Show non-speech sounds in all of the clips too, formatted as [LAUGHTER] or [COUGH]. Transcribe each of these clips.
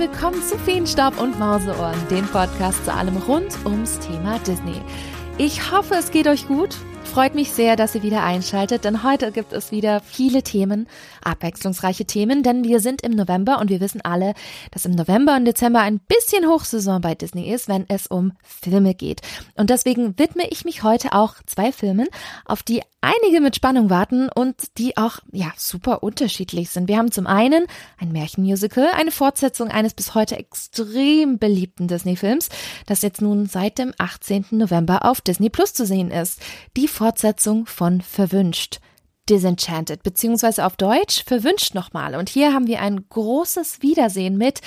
willkommen zu Feenstaub und Mauseohren, dem Podcast zu allem rund ums Thema Disney. Ich hoffe, es geht euch gut Freut mich sehr, dass ihr wieder einschaltet, denn heute gibt es wieder viele Themen, abwechslungsreiche Themen, denn wir sind im November und wir wissen alle, dass im November und Dezember ein bisschen Hochsaison bei Disney ist, wenn es um Filme geht. Und deswegen widme ich mich heute auch zwei Filmen, auf die einige mit Spannung warten und die auch, ja, super unterschiedlich sind. Wir haben zum einen ein Märchenmusical, eine Fortsetzung eines bis heute extrem beliebten Disney-Films, das jetzt nun seit dem 18. November auf Disney Plus zu sehen ist. Die Fortsetzung von Verwünscht. Disenchanted, beziehungsweise auf Deutsch Verwünscht nochmal. Und hier haben wir ein großes Wiedersehen mit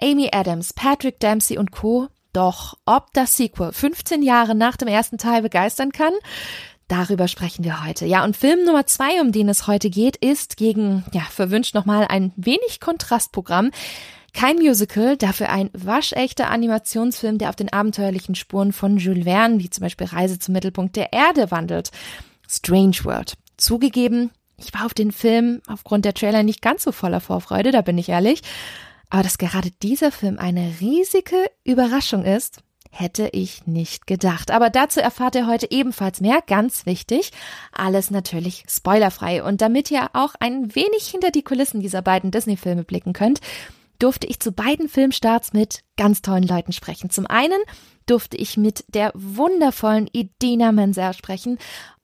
Amy Adams, Patrick Dempsey und Co. Doch ob das Sequel 15 Jahre nach dem ersten Teil begeistern kann, Darüber sprechen wir heute. Ja, und Film Nummer zwei, um den es heute geht, ist gegen, ja, verwünscht nochmal ein wenig Kontrastprogramm. Kein Musical, dafür ein waschechter Animationsfilm, der auf den abenteuerlichen Spuren von Jules Verne, wie zum Beispiel Reise zum Mittelpunkt der Erde, wandelt. Strange World. Zugegeben, ich war auf den Film aufgrund der Trailer nicht ganz so voller Vorfreude, da bin ich ehrlich. Aber dass gerade dieser Film eine riesige Überraschung ist, Hätte ich nicht gedacht. Aber dazu erfahrt ihr heute ebenfalls mehr. Ganz wichtig. Alles natürlich spoilerfrei. Und damit ihr auch ein wenig hinter die Kulissen dieser beiden Disney-Filme blicken könnt, durfte ich zu beiden Filmstarts mit ganz tollen Leuten sprechen. Zum einen durfte ich mit der wundervollen Idina Menzer sprechen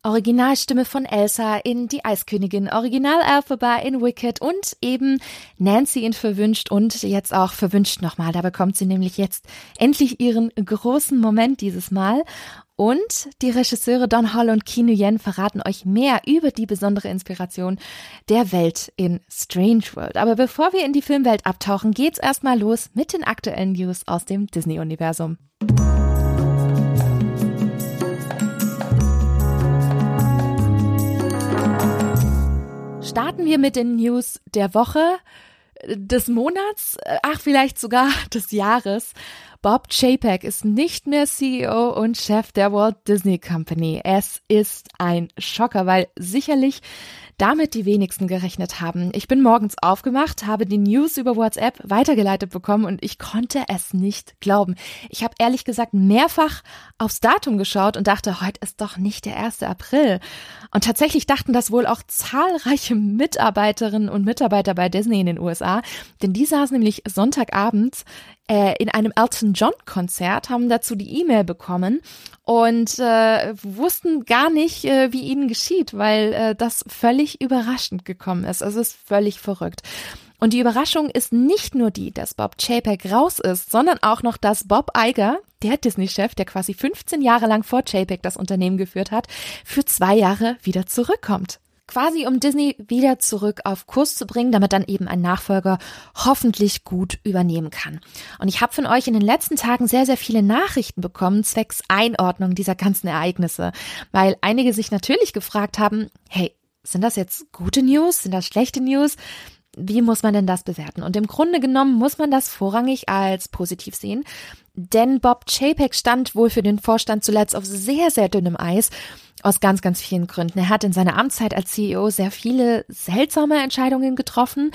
Originalstimme von Elsa in Die Eiskönigin, Original Alphaba in Wicked und eben Nancy in Verwünscht und jetzt auch Verwünscht nochmal. Da bekommt sie nämlich jetzt endlich ihren großen Moment dieses Mal. Und die Regisseure Don Hall und Kino Yen verraten euch mehr über die besondere Inspiration der Welt in Strange World. Aber bevor wir in die Filmwelt abtauchen, geht's erstmal los mit den aktuellen News aus dem Disney-Universum. Starten wir mit den News der Woche, des Monats, ach vielleicht sogar [LAUGHS] des Jahres. Bob Chapek ist nicht mehr CEO und Chef der Walt Disney Company. Es ist ein Schocker, weil sicherlich damit die wenigsten gerechnet haben. Ich bin morgens aufgemacht, habe die News über WhatsApp weitergeleitet bekommen und ich konnte es nicht glauben. Ich habe ehrlich gesagt mehrfach aufs Datum geschaut und dachte, heute ist doch nicht der 1. April. Und tatsächlich dachten das wohl auch zahlreiche Mitarbeiterinnen und Mitarbeiter bei Disney in den USA, denn die saßen nämlich Sonntagabends äh, in einem Elton John Konzert, haben dazu die E-Mail bekommen und äh, wussten gar nicht, äh, wie ihnen geschieht, weil äh, das völlig überraschend gekommen ist. Also es ist völlig verrückt. Und die Überraschung ist nicht nur die, dass Bob Chapek raus ist, sondern auch noch, dass Bob Iger, der Disney-Chef, der quasi 15 Jahre lang vor Chapek das Unternehmen geführt hat, für zwei Jahre wieder zurückkommt quasi um Disney wieder zurück auf Kurs zu bringen, damit dann eben ein Nachfolger hoffentlich gut übernehmen kann. Und ich habe von euch in den letzten Tagen sehr, sehr viele Nachrichten bekommen zwecks Einordnung dieser ganzen Ereignisse, weil einige sich natürlich gefragt haben, hey, sind das jetzt gute News? Sind das schlechte News? Wie muss man denn das bewerten? Und im Grunde genommen muss man das vorrangig als positiv sehen, denn Bob Chapek stand wohl für den Vorstand zuletzt auf sehr, sehr dünnem Eis aus ganz, ganz vielen Gründen. Er hat in seiner Amtszeit als CEO sehr viele seltsame Entscheidungen getroffen,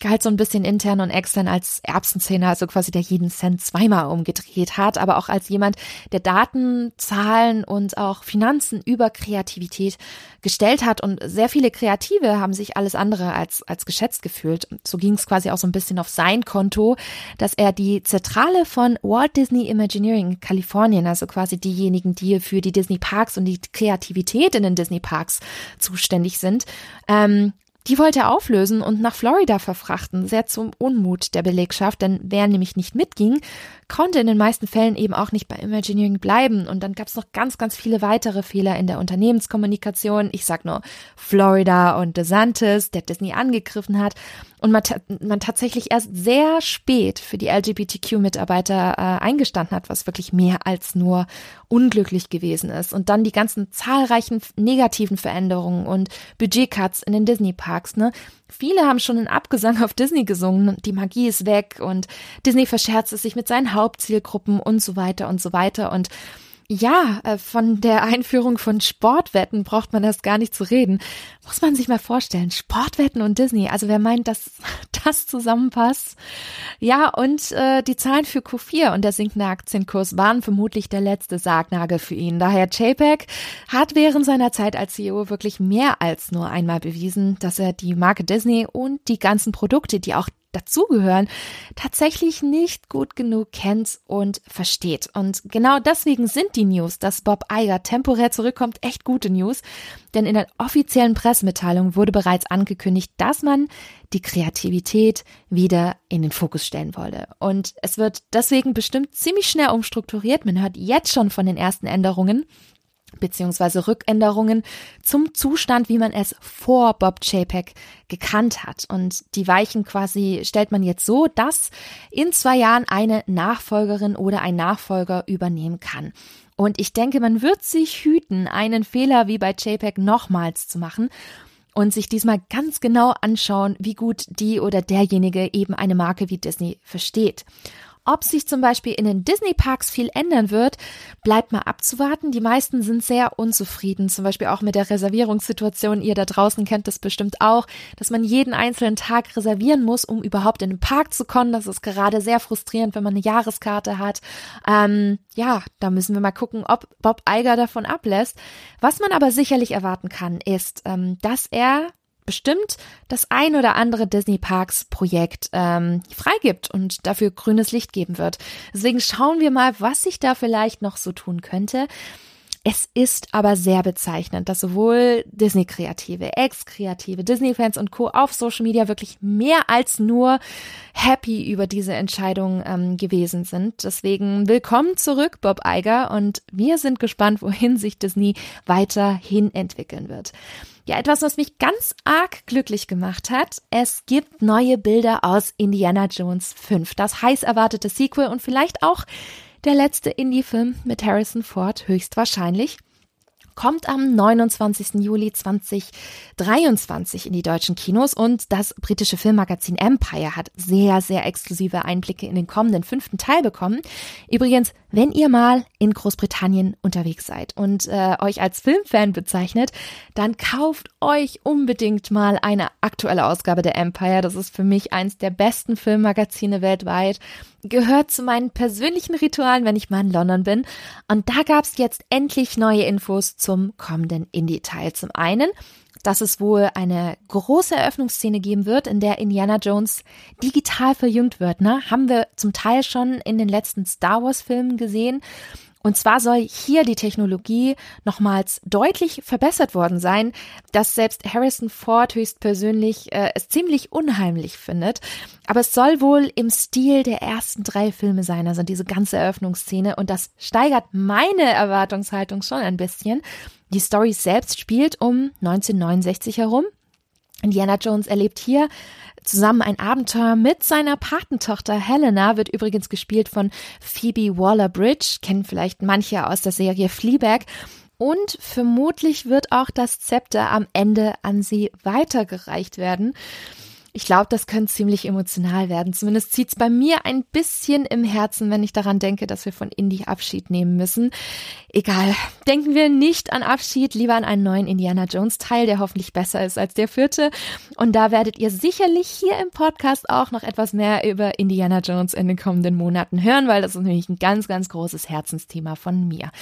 galt so ein bisschen intern und extern als Erbsenzähner, also quasi der jeden Cent zweimal umgedreht hat, aber auch als jemand, der Daten, Zahlen und auch Finanzen über Kreativität gestellt hat. Und sehr viele Kreative haben sich alles andere als, als geschätzt gefühlt. So ging es quasi auch so ein bisschen auf sein Konto, dass er die Zentrale von Walt Disney Imagineering in Kalifornien, also quasi diejenigen, die für die Disney Parks und die Kreativität in den Disney Parks zuständig sind, ähm, die wollte er auflösen und nach Florida verfrachten, sehr zum Unmut der Belegschaft, denn wer nämlich nicht mitging, konnte in den meisten Fällen eben auch nicht bei Imagineering bleiben. Und dann gab es noch ganz, ganz viele weitere Fehler in der Unternehmenskommunikation. Ich sag nur Florida und DeSantis, der Disney angegriffen hat. Und man, man tatsächlich erst sehr spät für die LGBTQ-Mitarbeiter äh, eingestanden hat, was wirklich mehr als nur unglücklich gewesen ist. Und dann die ganzen zahlreichen negativen Veränderungen und Budgetcuts in den Disney-Parks. Ne? Viele haben schon in Abgesang auf Disney gesungen, die Magie ist weg und Disney verscherzt es sich mit seinen Hauptzielgruppen und so weiter und so weiter. Und ja, äh, von der Einführung von Sportwetten braucht man das gar nicht zu reden. Muss man sich mal vorstellen, Sportwetten und Disney. Also wer meint, dass [LAUGHS] das zusammenpasst. Ja, und äh, die Zahlen für Q4 und der sinkende Aktienkurs waren vermutlich der letzte Sargnagel für ihn. Daher JPEG hat während seiner Zeit als CEO wirklich mehr als nur einmal bewiesen, dass er die Marke Disney und die ganzen Produkte, die auch dazugehören, tatsächlich nicht gut genug kennt und versteht. Und genau deswegen sind die News, dass Bob Iger temporär zurückkommt, echt gute News. Denn in der offiziellen Pressemitteilung wurde bereits angekündigt, dass man die Kreativität wieder in den Fokus stellen wolle. Und es wird deswegen bestimmt ziemlich schnell umstrukturiert. Man hört jetzt schon von den ersten Änderungen beziehungsweise Rückänderungen zum Zustand, wie man es vor Bob Chapek gekannt hat. Und die Weichen quasi stellt man jetzt so, dass in zwei Jahren eine Nachfolgerin oder ein Nachfolger übernehmen kann. Und ich denke, man wird sich hüten, einen Fehler wie bei JPEG nochmals zu machen und sich diesmal ganz genau anschauen, wie gut die oder derjenige eben eine Marke wie Disney versteht. Ob sich zum Beispiel in den Disney-Parks viel ändern wird, bleibt mal abzuwarten. Die meisten sind sehr unzufrieden, zum Beispiel auch mit der Reservierungssituation. Ihr da draußen kennt das bestimmt auch, dass man jeden einzelnen Tag reservieren muss, um überhaupt in den Park zu kommen. Das ist gerade sehr frustrierend, wenn man eine Jahreskarte hat. Ähm, ja, da müssen wir mal gucken, ob Bob Eiger davon ablässt. Was man aber sicherlich erwarten kann, ist, ähm, dass er bestimmt das ein oder andere Disney Parks Projekt ähm, freigibt und dafür grünes Licht geben wird. Deswegen schauen wir mal, was sich da vielleicht noch so tun könnte. Es ist aber sehr bezeichnend, dass sowohl Disney-Kreative, Ex-Kreative, Disney-Fans und Co. auf Social Media wirklich mehr als nur happy über diese Entscheidung ähm, gewesen sind. Deswegen willkommen zurück, Bob Iger, und wir sind gespannt, wohin sich Disney weiterhin entwickeln wird. Ja, etwas, was mich ganz arg glücklich gemacht hat. Es gibt neue Bilder aus Indiana Jones 5. Das heiß erwartete Sequel und vielleicht auch der letzte Indie-Film mit Harrison Ford höchstwahrscheinlich kommt am 29. Juli 2023 in die deutschen Kinos und das britische Filmmagazin Empire hat sehr, sehr exklusive Einblicke in den kommenden fünften Teil bekommen. Übrigens, wenn ihr mal in Großbritannien unterwegs seid und äh, euch als Filmfan bezeichnet, dann kauft euch unbedingt mal eine aktuelle Ausgabe der Empire. Das ist für mich eins der besten Filmmagazine weltweit gehört zu meinen persönlichen Ritualen, wenn ich mal in London bin. Und da gab es jetzt endlich neue Infos zum kommenden Indie-Teil. Zum einen, dass es wohl eine große Eröffnungsszene geben wird, in der Indiana Jones digital verjüngt wird. Ne? Haben wir zum Teil schon in den letzten Star Wars-Filmen gesehen. Und zwar soll hier die Technologie nochmals deutlich verbessert worden sein, dass selbst Harrison Ford höchstpersönlich äh, es ziemlich unheimlich findet. Aber es soll wohl im Stil der ersten drei Filme sein, also diese ganze Eröffnungsszene. Und das steigert meine Erwartungshaltung schon ein bisschen. Die Story selbst spielt um 1969 herum. Indiana Jones erlebt hier zusammen ein Abenteuer mit seiner Patentochter Helena, wird übrigens gespielt von Phoebe Waller-Bridge, kennen vielleicht manche aus der Serie Fleabag. Und vermutlich wird auch das Zepter am Ende an sie weitergereicht werden. Ich glaube, das könnte ziemlich emotional werden. Zumindest zieht's bei mir ein bisschen im Herzen, wenn ich daran denke, dass wir von Indie Abschied nehmen müssen. Egal. Denken wir nicht an Abschied, lieber an einen neuen Indiana Jones Teil, der hoffentlich besser ist als der vierte. Und da werdet ihr sicherlich hier im Podcast auch noch etwas mehr über Indiana Jones in den kommenden Monaten hören, weil das ist nämlich ein ganz, ganz großes Herzensthema von mir.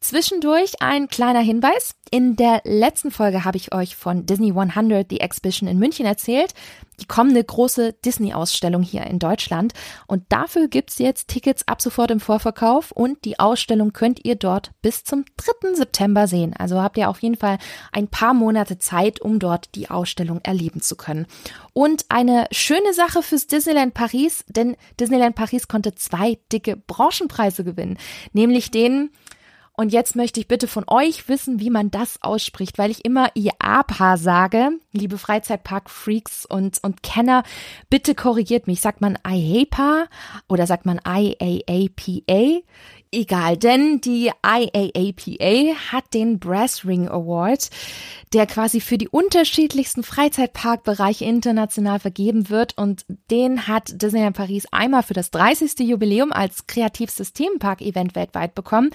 Zwischendurch ein kleiner Hinweis. In der letzten Folge habe ich euch von Disney 100, die Exhibition in München erzählt. Die kommende große Disney-Ausstellung hier in Deutschland. Und dafür gibt's jetzt Tickets ab sofort im Vorverkauf. Und die Ausstellung könnt ihr dort bis zum 3. September sehen. Also habt ihr auf jeden Fall ein paar Monate Zeit, um dort die Ausstellung erleben zu können. Und eine schöne Sache fürs Disneyland Paris, denn Disneyland Paris konnte zwei dicke Branchenpreise gewinnen. Nämlich den und jetzt möchte ich bitte von euch wissen, wie man das ausspricht, weil ich immer IAPA sage. Liebe Freizeitpark-Freaks und, und Kenner, bitte korrigiert mich. Sagt man IAPA oder sagt man IAAPA? Egal, denn die IAAPA hat den Brass Ring Award, der quasi für die unterschiedlichsten Freizeitparkbereiche international vergeben wird und den hat Disneyland Paris einmal für das 30. Jubiläum als kreativstes Themenpark-Event weltweit bekommen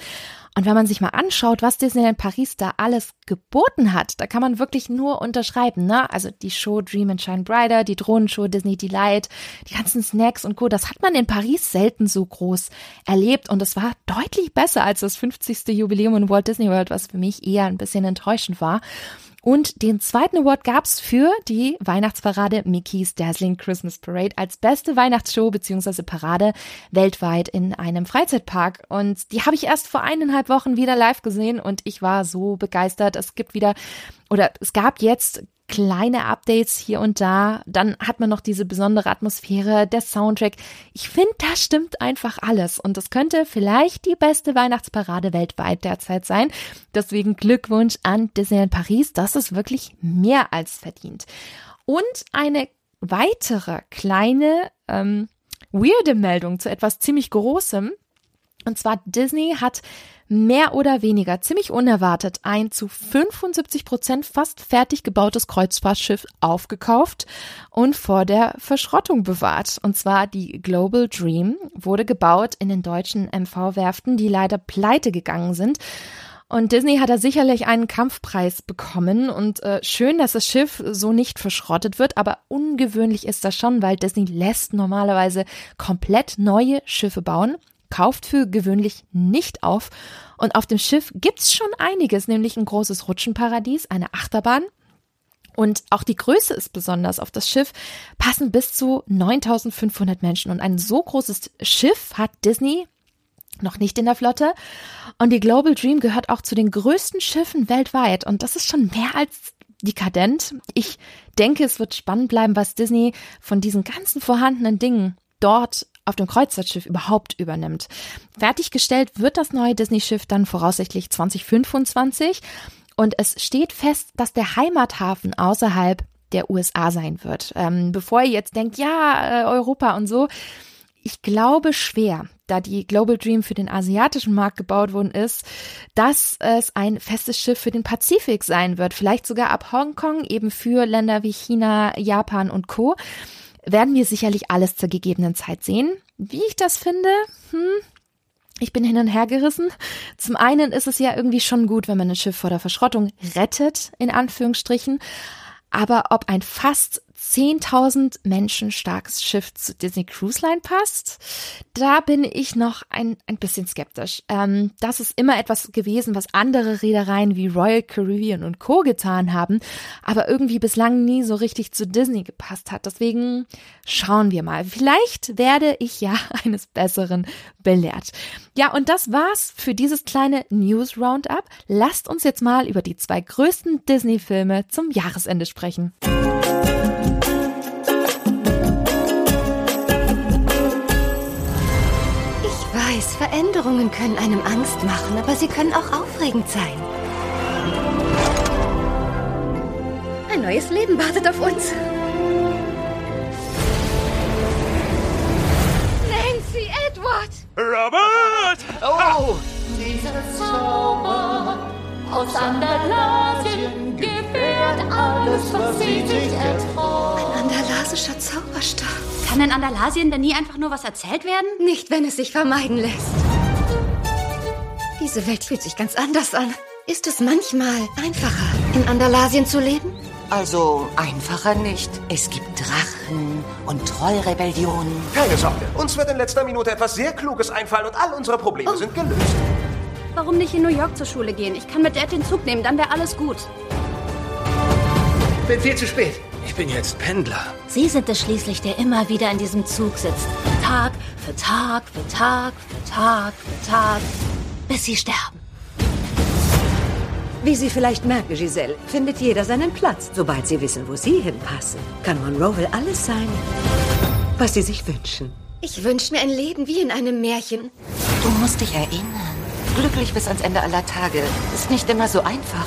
und wenn man sich mal anschaut, was Disneyland Paris da alles geboten hat, da kann man wirklich nur unterschreiben, ne? Also die Show Dream and Shine Brighter, die Drohnenshow Disney Delight, die ganzen Snacks und Co. Das hat man in Paris selten so groß erlebt und es war deutlich besser als das 50. Jubiläum in Walt Disney World, was für mich eher ein bisschen enttäuschend war. Und den zweiten Award gab's für die Weihnachtsparade Mickey's Dazzling Christmas Parade als beste Weihnachtsshow bzw. Parade weltweit in einem Freizeitpark. Und die habe ich erst vor eineinhalb Wochen wieder live gesehen und ich war so begeistert. Es gibt wieder oder es gab jetzt kleine Updates hier und da. Dann hat man noch diese besondere Atmosphäre, der Soundtrack. Ich finde, da stimmt einfach alles. Und das könnte vielleicht die beste Weihnachtsparade weltweit derzeit sein. Deswegen Glückwunsch an Disneyland Paris. Das ist wirklich mehr als verdient. Und eine weitere kleine ähm, weirde Meldung zu etwas ziemlich Großem. Und zwar Disney hat mehr oder weniger ziemlich unerwartet ein zu 75 Prozent fast fertig gebautes Kreuzfahrtschiff aufgekauft und vor der Verschrottung bewahrt. Und zwar die Global Dream wurde gebaut in den deutschen MV-Werften, die leider pleite gegangen sind. Und Disney hat da sicherlich einen Kampfpreis bekommen und äh, schön, dass das Schiff so nicht verschrottet wird, aber ungewöhnlich ist das schon, weil Disney lässt normalerweise komplett neue Schiffe bauen kauft für gewöhnlich nicht auf. Und auf dem Schiff gibt's schon einiges, nämlich ein großes Rutschenparadies, eine Achterbahn. Und auch die Größe ist besonders. Auf das Schiff passen bis zu 9500 Menschen. Und ein so großes Schiff hat Disney noch nicht in der Flotte. Und die Global Dream gehört auch zu den größten Schiffen weltweit. Und das ist schon mehr als dekadent. Ich denke, es wird spannend bleiben, was Disney von diesen ganzen vorhandenen Dingen dort auf dem Kreuzfahrtschiff überhaupt übernimmt. Fertiggestellt wird das neue Disney-Schiff dann voraussichtlich 2025 und es steht fest, dass der Heimathafen außerhalb der USA sein wird. Ähm, bevor ihr jetzt denkt, ja, äh, Europa und so, ich glaube schwer, da die Global Dream für den asiatischen Markt gebaut worden ist, dass es ein festes Schiff für den Pazifik sein wird. Vielleicht sogar ab Hongkong, eben für Länder wie China, Japan und Co werden wir sicherlich alles zur gegebenen Zeit sehen. Wie ich das finde, hm, ich bin hin und her gerissen. Zum einen ist es ja irgendwie schon gut, wenn man ein Schiff vor der Verschrottung rettet, in Anführungsstrichen. Aber ob ein fast 10.000 Menschen starkes Schiff zu Disney Cruise Line passt, da bin ich noch ein, ein bisschen skeptisch. Ähm, das ist immer etwas gewesen, was andere Reedereien wie Royal Caribbean und Co. getan haben, aber irgendwie bislang nie so richtig zu Disney gepasst hat. Deswegen schauen wir mal. Vielleicht werde ich ja [LAUGHS] eines Besseren belehrt. Ja, und das war's für dieses kleine News Roundup. Lasst uns jetzt mal über die zwei größten Disney-Filme zum Jahresende sprechen. weiß, Veränderungen können einem Angst machen, aber sie können auch aufregend sein. Ein neues Leben wartet auf uns. Nancy, Edward! Robert! Oh! Dieser Zauber aus Andalasien gefährt alles, was sie sich erträumt. Ein andalasischer Zauberstab. Kann in Andalasien denn nie einfach nur was erzählt werden? Nicht, wenn es sich vermeiden lässt. Diese Welt fühlt sich ganz anders an. Ist es manchmal einfacher, in Andalasien zu leben? Also einfacher nicht. Es gibt Drachen und Trollrebellionen. Keine Sorge, uns wird in letzter Minute etwas sehr Kluges einfallen und all unsere Probleme oh. sind gelöst. Warum nicht in New York zur Schule gehen? Ich kann mit Dad den Zug nehmen, dann wäre alles gut. Bin viel zu spät. Ich bin jetzt Pendler. Sie sind es schließlich, der immer wieder in diesem Zug sitzt. Tag für Tag für Tag für Tag für Tag, bis Sie sterben. Wie Sie vielleicht merken, Giselle, findet jeder seinen Platz. Sobald Sie wissen, wo Sie hinpassen, kann Monroe alles sein, was Sie sich wünschen. Ich wünsche mir ein Leben wie in einem Märchen. Du musst dich erinnern. Glücklich bis ans Ende aller Tage ist nicht immer so einfach.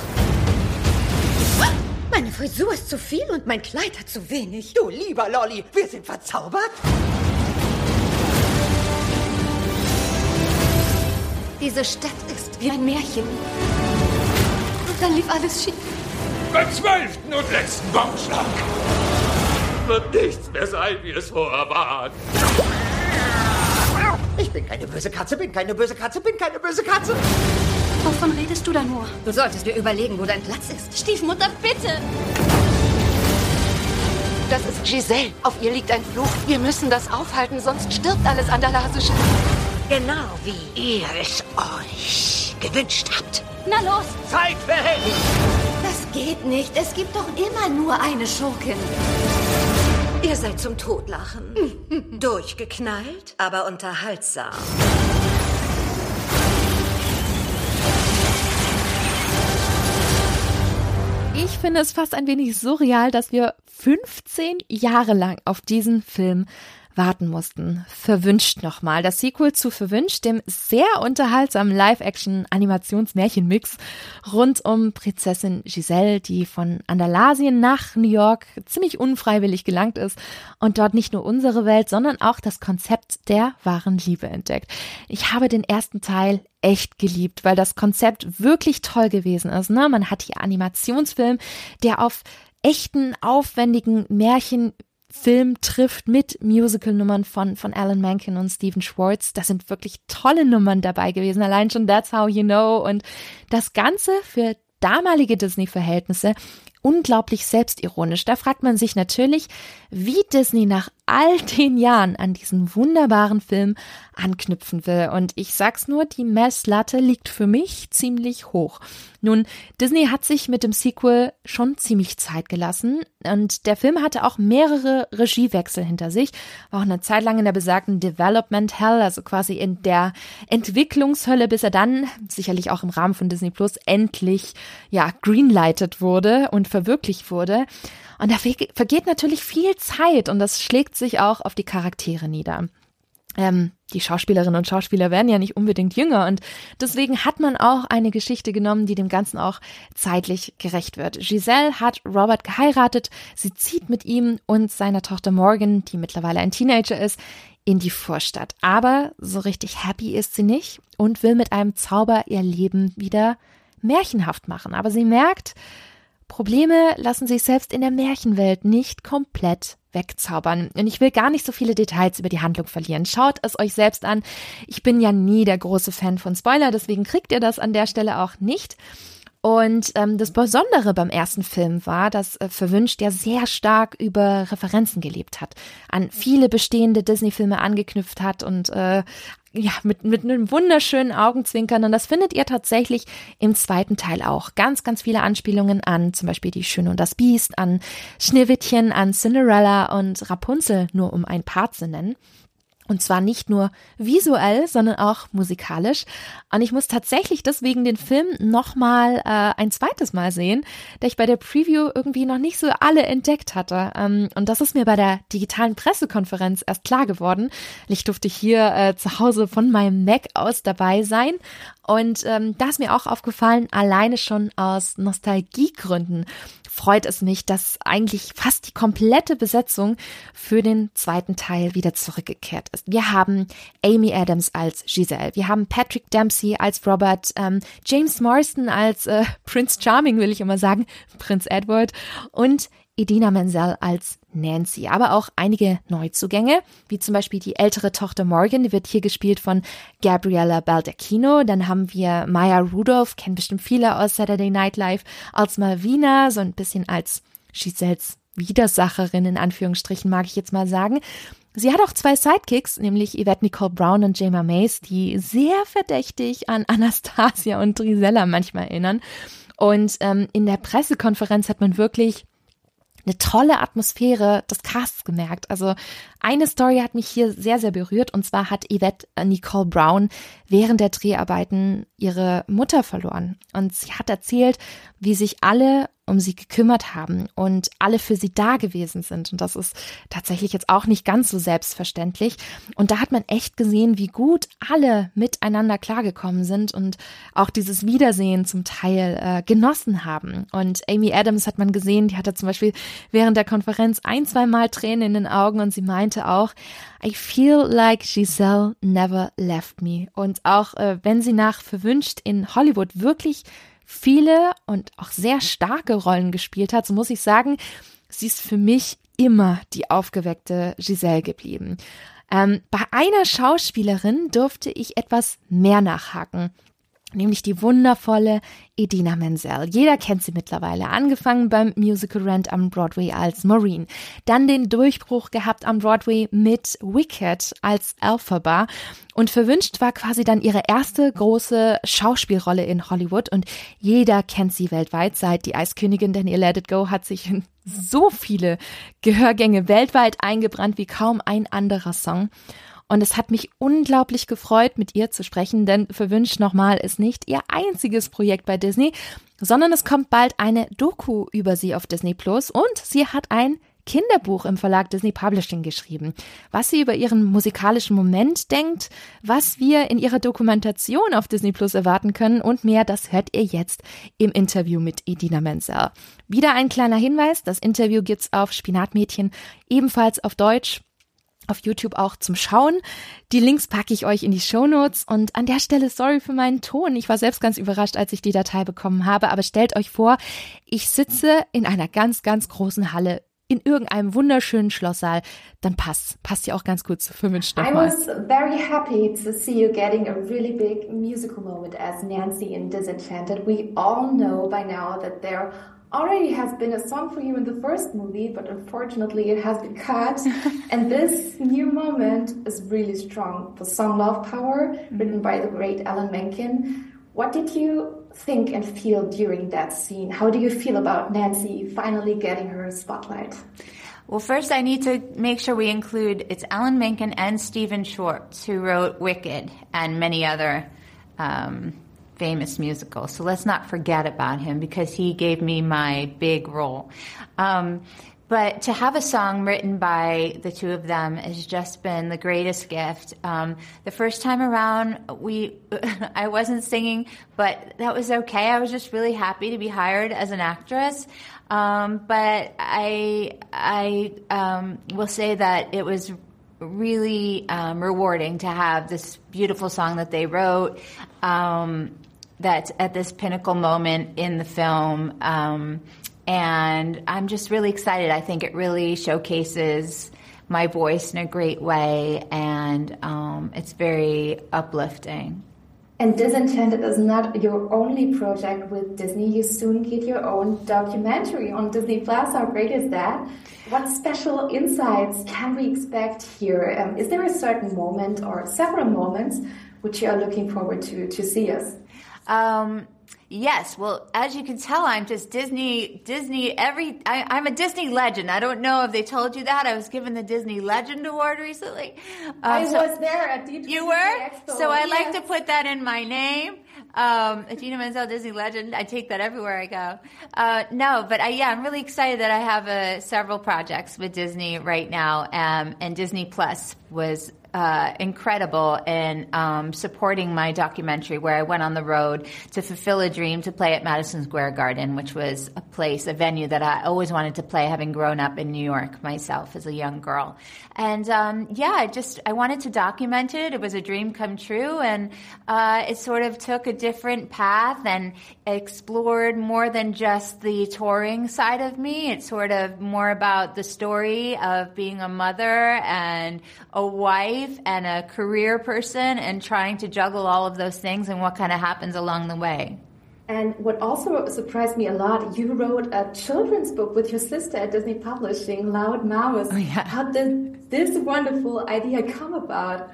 Meine Frisur ist zu viel und mein Kleid hat zu wenig. Du lieber Lolly, wir sind verzaubert. Diese Stadt ist wie ein Märchen. Und dann lief alles schief. Beim zwölften und letzten Baumschlag wird nichts mehr sein, wie es vorher war. Ich bin keine böse Katze, bin keine böse Katze, bin keine böse Katze. Wovon redest du da nur? Du solltest dir überlegen, wo dein Platz ist. Stiefmutter, bitte! Das ist Giselle. Auf ihr liegt ein Fluch. Wir müssen das aufhalten, sonst stirbt alles Andalasische. Genau wie ihr es euch gewünscht habt. Na los! Zeit für Helden. Das geht nicht. Es gibt doch immer nur eine Schurkin. Ihr seid zum Totlachen. [LAUGHS] Durchgeknallt, aber unterhaltsam. Ich finde es fast ein wenig surreal, dass wir 15 Jahre lang auf diesen Film warten mussten. Verwünscht nochmal. Das Sequel zu Verwünscht, dem sehr unterhaltsamen Live-Action-Animationsmärchenmix rund um Prinzessin Giselle, die von Andalasien nach New York ziemlich unfreiwillig gelangt ist und dort nicht nur unsere Welt, sondern auch das Konzept der wahren Liebe entdeckt. Ich habe den ersten Teil echt geliebt, weil das Konzept wirklich toll gewesen ist. Ne? Man hat hier Animationsfilm, der auf echten, aufwendigen Märchen Film trifft mit Musical-Nummern von, von Alan Menken und Stephen Schwartz. Da sind wirklich tolle Nummern dabei gewesen. Allein schon That's How You Know. Und das Ganze für damalige Disney-Verhältnisse unglaublich selbstironisch. Da fragt man sich natürlich, wie Disney nach all [LAUGHS] den Jahren an diesen wunderbaren Film anknüpfen will. Und ich sag's nur, die Messlatte liegt für mich ziemlich hoch. Nun, Disney hat sich mit dem Sequel schon ziemlich Zeit gelassen und der Film hatte auch mehrere Regiewechsel hinter sich, war auch eine Zeit lang in der besagten Development Hell, also quasi in der Entwicklungshölle, bis er dann, sicherlich auch im Rahmen von Disney Plus, endlich, ja, greenlighted wurde und verwirklicht wurde. Und da vergeht natürlich viel Zeit und das schlägt sich auch auf die Charaktere nieder. Ähm, die Schauspielerinnen und Schauspieler werden ja nicht unbedingt jünger und deswegen hat man auch eine Geschichte genommen, die dem Ganzen auch zeitlich gerecht wird. Giselle hat Robert geheiratet, sie zieht mit ihm und seiner Tochter Morgan, die mittlerweile ein Teenager ist, in die Vorstadt. Aber so richtig happy ist sie nicht und will mit einem Zauber ihr Leben wieder märchenhaft machen. Aber sie merkt, Probleme lassen sich selbst in der Märchenwelt nicht komplett wegzaubern. Und ich will gar nicht so viele Details über die Handlung verlieren. Schaut es euch selbst an. Ich bin ja nie der große Fan von Spoiler, deswegen kriegt ihr das an der Stelle auch nicht. Und ähm, das Besondere beim ersten Film war, dass äh, Verwünscht ja sehr stark über Referenzen gelebt hat, an viele bestehende Disney-Filme angeknüpft hat und äh, ja, mit, mit einem wunderschönen Augenzwinkern. Und das findet ihr tatsächlich im zweiten Teil auch. Ganz, ganz viele Anspielungen an zum Beispiel die Schöne und das Biest, an Schneewittchen, an Cinderella und Rapunzel, nur um ein paar zu nennen. Und zwar nicht nur visuell, sondern auch musikalisch. Und ich muss tatsächlich deswegen den Film nochmal äh, ein zweites Mal sehen, da ich bei der Preview irgendwie noch nicht so alle entdeckt hatte. Ähm, und das ist mir bei der digitalen Pressekonferenz erst klar geworden. Ich durfte hier äh, zu Hause von meinem Mac aus dabei sein. Und ähm, da ist mir auch aufgefallen, alleine schon aus Nostalgiegründen freut es mich, dass eigentlich fast die komplette Besetzung für den zweiten Teil wieder zurückgekehrt ist. Wir haben Amy Adams als Giselle, wir haben Patrick Dempsey als Robert, ähm, James Marston als äh, Prince Charming, will ich immer sagen, Prinz Edward und Edina Menzel als Nancy, aber auch einige Neuzugänge, wie zum Beispiel die ältere Tochter Morgan, die wird hier gespielt von Gabriella Baldacchino. Dann haben wir Maya Rudolph, kennen bestimmt viele aus Saturday Night Live, als Malvina, so ein bisschen als Giselles Widersacherin in Anführungsstrichen, mag ich jetzt mal sagen. Sie hat auch zwei Sidekicks, nämlich Yvette Nicole Brown und Jema Mace, die sehr verdächtig an Anastasia und Drisella manchmal erinnern. Und ähm, in der Pressekonferenz hat man wirklich eine tolle Atmosphäre des Casts gemerkt. Also eine Story hat mich hier sehr, sehr berührt und zwar hat Yvette Nicole Brown während der Dreharbeiten ihre Mutter verloren und sie hat erzählt, wie sich alle um sie gekümmert haben und alle für sie da gewesen sind. Und das ist tatsächlich jetzt auch nicht ganz so selbstverständlich. Und da hat man echt gesehen, wie gut alle miteinander klargekommen sind und auch dieses Wiedersehen zum Teil äh, genossen haben. Und Amy Adams hat man gesehen, die hatte zum Beispiel während der Konferenz ein, zwei Mal Tränen in den Augen und sie meinte auch, I feel like Giselle never left me. Und Und auch äh, wenn sie nach Verwünscht in Hollywood wirklich viele und auch sehr starke Rollen gespielt hat, so muss ich sagen, sie ist für mich immer die aufgeweckte Giselle geblieben. Ähm, bei einer Schauspielerin durfte ich etwas mehr nachhaken nämlich die wundervolle Edina Menzel. Jeder kennt sie mittlerweile, angefangen beim Musical Rent am Broadway als Maureen, dann den Durchbruch gehabt am Broadway mit Wicked als Elphaba und verwünscht war quasi dann ihre erste große Schauspielrolle in Hollywood und jeder kennt sie weltweit. Seit die Eiskönigin Daniel Let It Go hat sich in so viele Gehörgänge weltweit eingebrannt wie kaum ein anderer Song. Und es hat mich unglaublich gefreut, mit ihr zu sprechen, denn Verwünscht nochmal ist nicht ihr einziges Projekt bei Disney, sondern es kommt bald eine Doku über sie auf Disney Plus und sie hat ein Kinderbuch im Verlag Disney Publishing geschrieben, was sie über ihren musikalischen Moment denkt, was wir in ihrer Dokumentation auf Disney Plus erwarten können und mehr, das hört ihr jetzt im Interview mit Edina Menzel. Wieder ein kleiner Hinweis, das Interview gibt's auf Spinatmädchen ebenfalls auf Deutsch auf YouTube auch zum Schauen. Die Links packe ich euch in die Show Notes und an der Stelle sorry für meinen Ton. Ich war selbst ganz überrascht, als ich die Datei bekommen habe, aber stellt euch vor, ich sitze in einer ganz, ganz großen Halle in irgendeinem wunderschönen Schlosssaal, dann passt, passt ja auch ganz gut zu Verwünscht I was very happy to see you getting a really big musical moment as Nancy in Disenchanted. We all know by now that there already has been a song for you in the first movie, but unfortunately it has been cut. [LAUGHS] and this new moment is really strong. The song Love Power, mm-hmm. written by the great Alan Menken. What did you think and feel during that scene? How do you feel about Nancy finally getting her spotlight? Well, first I need to make sure we include it's Alan Menken and Stephen Schwartz who wrote Wicked and many other um, famous musical. So let's not forget about him because he gave me my big role. Um, but to have a song written by the two of them has just been the greatest gift. Um, the first time around, we [LAUGHS] I wasn't singing, but that was okay. I was just really happy to be hired as an actress. Um, but I I um, will say that it was really um, rewarding to have this beautiful song that they wrote. Um, that's at this pinnacle moment in the film. Um, and I'm just really excited. I think it really showcases my voice in a great way, and um, it's very uplifting. And Disenchanted is not your only project with Disney. You soon get your own documentary on Disney Plus. How great is that? What special insights can we expect here? Um, is there a certain moment or several moments which you are looking forward to to see us? Um, yes. Well, as you can tell, I'm just Disney, Disney, every, I, am a Disney legend. I don't know if they told you that. I was given the Disney Legend Award recently. Um, I so was there at D23 You were? Expo. So I yes. like to put that in my name. Um, Gina Menzel Disney Legend. I take that everywhere I go. Uh, no, but I, yeah, I'm really excited that I have uh, several projects with Disney right now. Um, and Disney Plus was uh, incredible in um, supporting my documentary where I went on the road to fulfill a dream to play at Madison Square Garden, which was a place, a venue that I always wanted to play, having grown up in New York myself as a young girl. And um, yeah, I just I wanted to document it. It was a dream come true, and uh, it sort of took a different path and explored more than just the touring side of me. It's sort of more about the story of being a mother and a wife and a career person, and trying to juggle all of those things and what kind of happens along the way. And what also surprised me a lot, you wrote a children's book with your sister at Disney Publishing, Loud Mouse. Oh, yeah. How did this wonderful idea come about?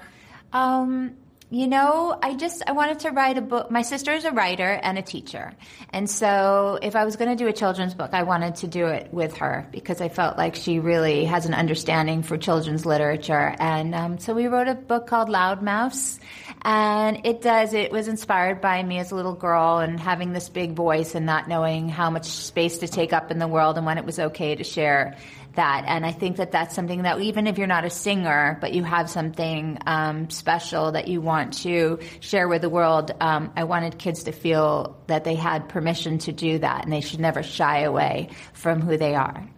Um, you know, I just I wanted to write a book. My sister is a writer and a teacher, and so if I was going to do a children's book, I wanted to do it with her because I felt like she really has an understanding for children's literature. And um, so we wrote a book called Loud Mouse, and it does. It was inspired by me as a little girl and having this big voice and not knowing how much space to take up in the world and when it was okay to share that. And I think that that's something that even if you're not a singer, but you have something um, special that you want to share with the world, um, I wanted kids to feel that they had permission to do that and they should never shy away from who they are.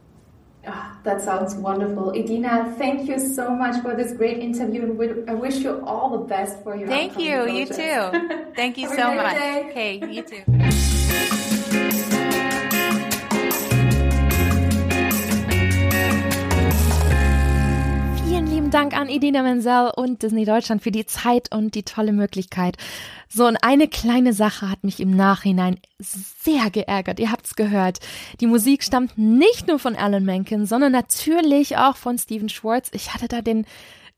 Oh, that sounds wonderful. Edina, thank you so much for this great interview and I wish you all the best for your Thank you, you too. Thank you [LAUGHS] so much. Day. Okay, you too. Dank an Edina Menzel und Disney Deutschland für die Zeit und die tolle Möglichkeit. So, und eine kleine Sache hat mich im Nachhinein sehr geärgert. Ihr habt's gehört. Die Musik stammt nicht nur von Alan Menken, sondern natürlich auch von Steven Schwartz. Ich hatte da den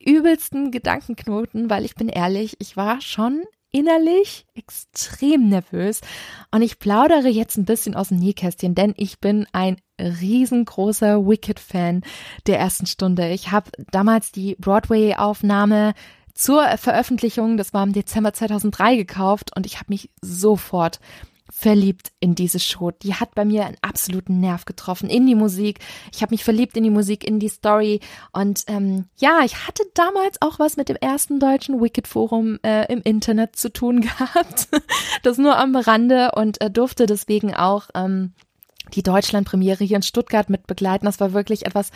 übelsten Gedankenknoten, weil ich bin ehrlich, ich war schon innerlich extrem nervös und ich plaudere jetzt ein bisschen aus dem Nähkästchen, denn ich bin ein riesengroßer Wicked-Fan der ersten Stunde. Ich habe damals die Broadway-Aufnahme zur Veröffentlichung, das war im Dezember 2003 gekauft und ich habe mich sofort verliebt in diese Show. Die hat bei mir einen absoluten Nerv getroffen in die Musik. Ich habe mich verliebt in die Musik, in die Story. Und ähm, ja, ich hatte damals auch was mit dem ersten deutschen Wicked Forum äh, im Internet zu tun [LAUGHS] gehabt. das nur am Rande und äh, durfte deswegen auch ähm, die Deutschlandpremiere hier in Stuttgart mit begleiten. Das war wirklich etwas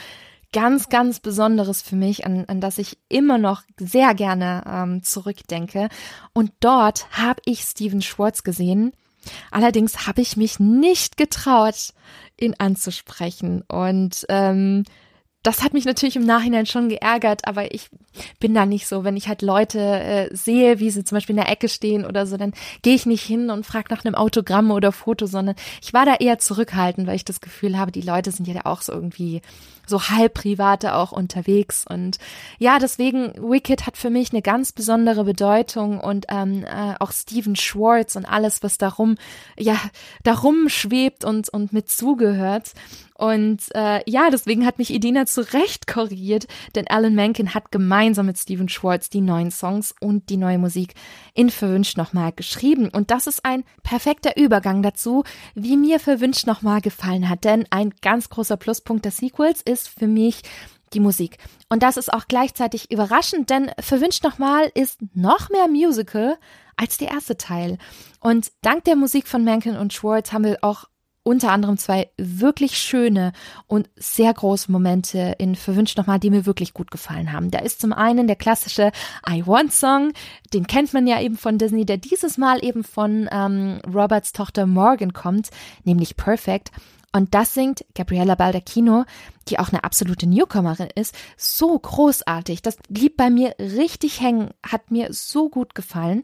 ganz, ganz Besonderes für mich, an, an das ich immer noch sehr gerne ähm, zurückdenke. Und dort habe ich Steven Schwartz gesehen Allerdings habe ich mich nicht getraut, ihn anzusprechen. Und ähm, das hat mich natürlich im Nachhinein schon geärgert, aber ich bin da nicht so. Wenn ich halt Leute äh, sehe, wie sie zum Beispiel in der Ecke stehen oder so, dann gehe ich nicht hin und frage nach einem Autogramm oder Foto, sondern ich war da eher zurückhaltend, weil ich das Gefühl habe, die Leute sind ja auch so irgendwie so halb private auch unterwegs. Und ja, deswegen Wicked hat für mich eine ganz besondere Bedeutung und ähm, äh, auch Steven Schwartz und alles, was darum, ja, darum schwebt und, und mit zugehört. Und äh, ja, deswegen hat mich Edina zu Recht korrigiert, denn Alan Menken hat gemeinsam mit Steven Schwartz die neuen Songs und die neue Musik in Verwünscht nochmal geschrieben. Und das ist ein perfekter Übergang dazu, wie mir Verwünscht nochmal gefallen hat. Denn ein ganz großer Pluspunkt des Sequels ist für mich die Musik. Und das ist auch gleichzeitig überraschend, denn Verwünscht nochmal ist noch mehr Musical als der erste Teil. Und dank der Musik von Menken und Schwartz haben wir auch unter anderem zwei wirklich schöne und sehr große Momente in Verwünscht nochmal, die mir wirklich gut gefallen haben. Da ist zum einen der klassische I Want Song, den kennt man ja eben von Disney, der dieses Mal eben von ähm, Roberts Tochter Morgan kommt, nämlich Perfect. Und das singt Gabriella Baldacchino, die auch eine absolute Newcomerin ist, so großartig. Das blieb bei mir richtig hängen, hat mir so gut gefallen.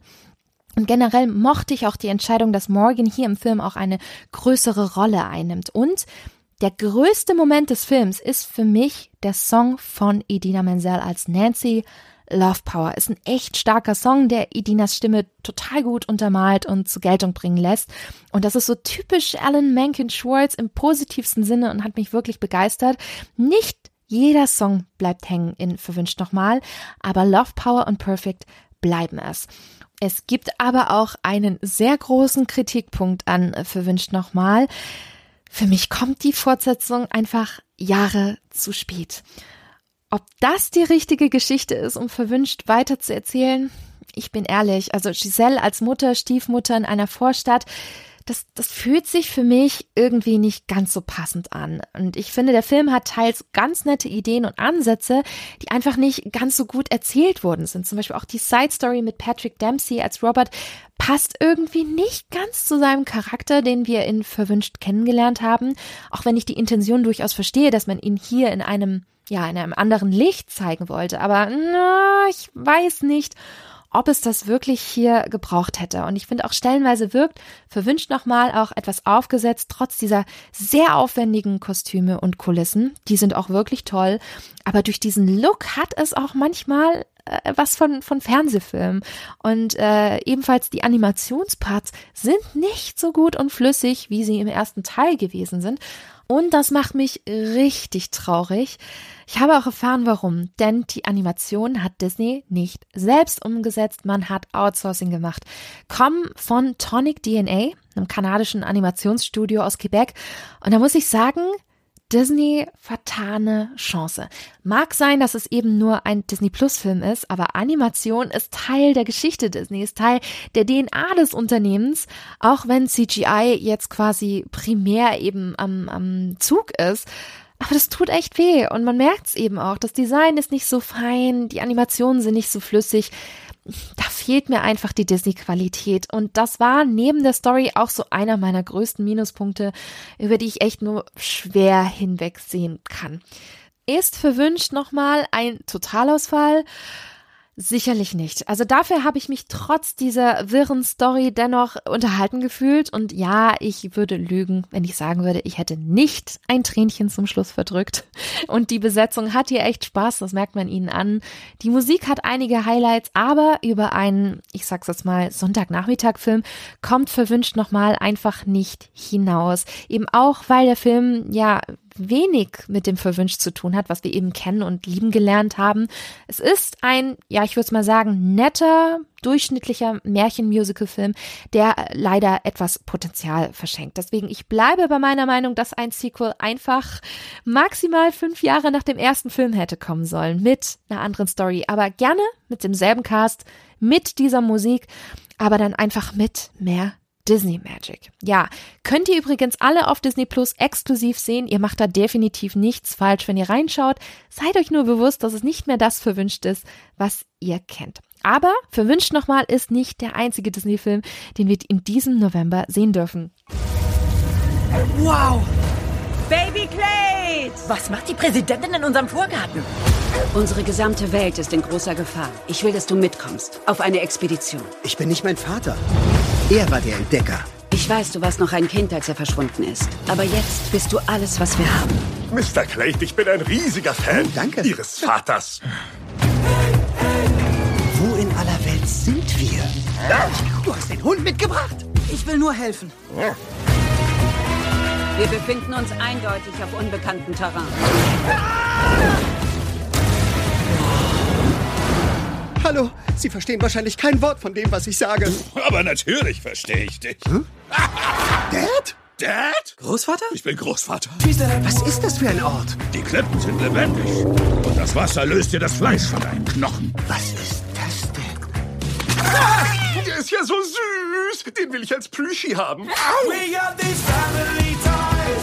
Und generell mochte ich auch die Entscheidung, dass Morgan hier im Film auch eine größere Rolle einnimmt. Und der größte Moment des Films ist für mich der Song von Idina Menzel als Nancy. Love Power ist ein echt starker Song, der Idinas Stimme total gut untermalt und zur Geltung bringen lässt. Und das ist so typisch Alan Menken Schwartz im positivsten Sinne und hat mich wirklich begeistert. Nicht jeder Song bleibt hängen in Verwünscht nochmal, aber Love Power und Perfect bleiben es. Es gibt aber auch einen sehr großen Kritikpunkt an äh, Verwünscht nochmal. Für mich kommt die Fortsetzung einfach Jahre zu spät. Ob das die richtige Geschichte ist, um Verwünscht weiter zu erzählen? Ich bin ehrlich, also Giselle als Mutter, Stiefmutter in einer Vorstadt, das, das fühlt sich für mich irgendwie nicht ganz so passend an. Und ich finde, der Film hat teils ganz nette Ideen und Ansätze, die einfach nicht ganz so gut erzählt worden sind. Zum Beispiel auch die Side Story mit Patrick Dempsey als Robert passt irgendwie nicht ganz zu seinem Charakter, den wir in Verwünscht kennengelernt haben. Auch wenn ich die Intention durchaus verstehe, dass man ihn hier in einem ja, in einem anderen Licht zeigen wollte. Aber na, ich weiß nicht, ob es das wirklich hier gebraucht hätte. Und ich finde auch stellenweise wirkt verwünscht nochmal auch etwas aufgesetzt, trotz dieser sehr aufwendigen Kostüme und Kulissen. Die sind auch wirklich toll. Aber durch diesen Look hat es auch manchmal äh, was von, von Fernsehfilmen. Und äh, ebenfalls die Animationsparts sind nicht so gut und flüssig, wie sie im ersten Teil gewesen sind. Und das macht mich richtig traurig. Ich habe auch erfahren, warum. Denn die Animation hat Disney nicht selbst umgesetzt, man hat Outsourcing gemacht. Kommen von Tonic DNA, einem kanadischen Animationsstudio aus Quebec. Und da muss ich sagen, Disney vertane Chance. Mag sein, dass es eben nur ein Disney Plus Film ist, aber Animation ist Teil der Geschichte Disney, ist Teil der DNA des Unternehmens, auch wenn CGI jetzt quasi primär eben am, am Zug ist. Aber das tut echt weh und man merkt es eben auch. Das Design ist nicht so fein, die Animationen sind nicht so flüssig. Da fehlt mir einfach die Disney-Qualität. Und das war neben der Story auch so einer meiner größten Minuspunkte, über die ich echt nur schwer hinwegsehen kann. Ist verwünscht nochmal ein Totalausfall? Sicherlich nicht. Also dafür habe ich mich trotz dieser wirren Story dennoch unterhalten gefühlt. Und ja, ich würde lügen, wenn ich sagen würde, ich hätte nicht ein Tränchen zum Schluss verdrückt. Und die Besetzung hat hier echt Spaß, das merkt man ihnen an. Die Musik hat einige Highlights, aber über einen, ich sag's jetzt mal, Sonntagnachmittag-Film kommt verwünscht nochmal einfach nicht hinaus. Eben auch, weil der Film, ja, wenig mit dem Verwünscht zu tun hat, was wir eben kennen und lieben gelernt haben. Es ist ein, ja, ich würde mal sagen, netter, durchschnittlicher Märchenmusicalfilm, der leider etwas Potenzial verschenkt. Deswegen, ich bleibe bei meiner Meinung, dass ein Sequel einfach maximal fünf Jahre nach dem ersten Film hätte kommen sollen, mit einer anderen Story, aber gerne mit demselben Cast, mit dieser Musik, aber dann einfach mit mehr Disney Magic. Ja, könnt ihr übrigens alle auf Disney Plus exklusiv sehen. Ihr macht da definitiv nichts falsch, wenn ihr reinschaut. Seid euch nur bewusst, dass es nicht mehr das verwünscht ist, was ihr kennt. Aber verwünscht nochmal ist nicht der einzige Disney-Film, den wir in diesem November sehen dürfen. Wow! Baby Clade! Was macht die Präsidentin in unserem Vorgarten? Unsere gesamte Welt ist in großer Gefahr. Ich will, dass du mitkommst. Auf eine Expedition. Ich bin nicht mein Vater. Er war der Entdecker. Ich weiß, du warst noch ein Kind, als er verschwunden ist. Aber jetzt bist du alles, was wir haben. Mr. Clade, ich bin ein riesiger Fan oh, danke. Ihres Vaters. Wo in aller Welt sind wir? Du hast den Hund mitgebracht. Ich will nur helfen. Wir befinden uns eindeutig auf unbekanntem Terrain. Hallo, Sie verstehen wahrscheinlich kein Wort von dem, was ich sage. Aber natürlich verstehe ich dich. Hm? Dad? Dad? Großvater? Ich bin Großvater. Was ist das für ein Ort? Die Klippen sind lebendig. Und das Wasser löst dir das Fleisch von deinen Knochen. Was ist das denn? Ah, der ist ja so süß. Den will ich als Plüschi haben.